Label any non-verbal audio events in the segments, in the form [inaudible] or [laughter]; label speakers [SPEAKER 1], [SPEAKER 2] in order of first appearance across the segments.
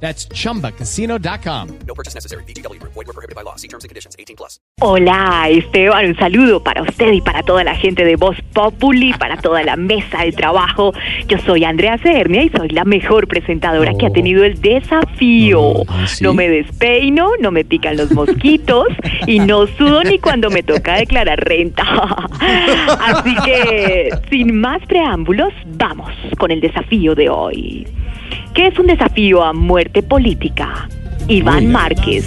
[SPEAKER 1] That's chumbacasino.com.
[SPEAKER 2] No purchase necessary. BGW. Void were prohibited by law. See terms and conditions. 18 plus.
[SPEAKER 3] Hola, Esteban, un saludo para usted y para toda la gente de Voz Populi, para toda la mesa de trabajo. Yo soy Andrea Cernia y soy la mejor presentadora que ha tenido el desafío. No me despeino, no me pican los mosquitos y no sudo ni cuando me toca declarar renta. [laughs] Así que, sin más preámbulos, vamos con el desafío de hoy. ¿Qué es un desafío a muerte política? Iván Márquez,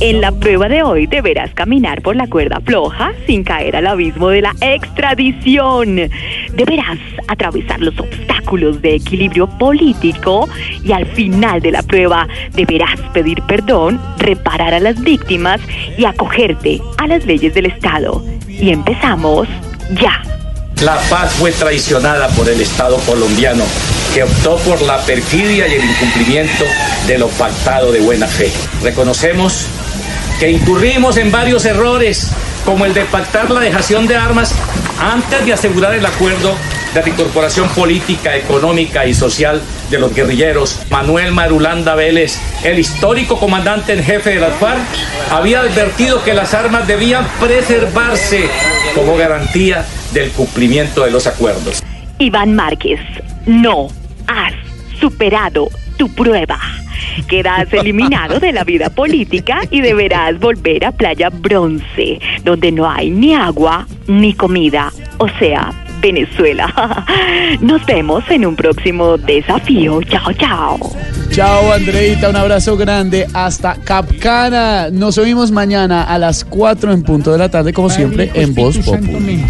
[SPEAKER 3] en la prueba de hoy deberás caminar por la cuerda floja sin caer al abismo de la extradición. Deberás atravesar los obstáculos de equilibrio político y al final de la prueba deberás pedir perdón, reparar a las víctimas y acogerte a las leyes del Estado. Y empezamos ya.
[SPEAKER 4] La paz fue traicionada por el Estado colombiano, que optó por la perfidia y el incumplimiento de lo pactado de buena fe. Reconocemos que incurrimos en varios errores, como el de pactar la dejación de armas antes de asegurar el acuerdo de reincorporación política, económica y social de los guerrilleros. Manuel Marulanda Vélez, el histórico comandante en jefe de las FARC, había advertido que las armas debían preservarse como garantía del cumplimiento de los acuerdos.
[SPEAKER 3] Iván Márquez, no superado tu prueba. Quedas eliminado de la vida política y deberás volver a Playa Bronce, donde no hay ni agua ni comida, o sea, Venezuela. [laughs] Nos vemos en un próximo desafío. Chao, chao.
[SPEAKER 5] Chao, Andreita, un abrazo grande hasta Capcana. Nos oímos mañana a las 4 en punto de la tarde, como siempre, en Voz Populi.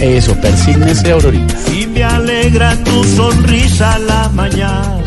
[SPEAKER 5] Eso, persígnese, Aurorita.
[SPEAKER 6] Me alegra tu sonrisa a la mañana.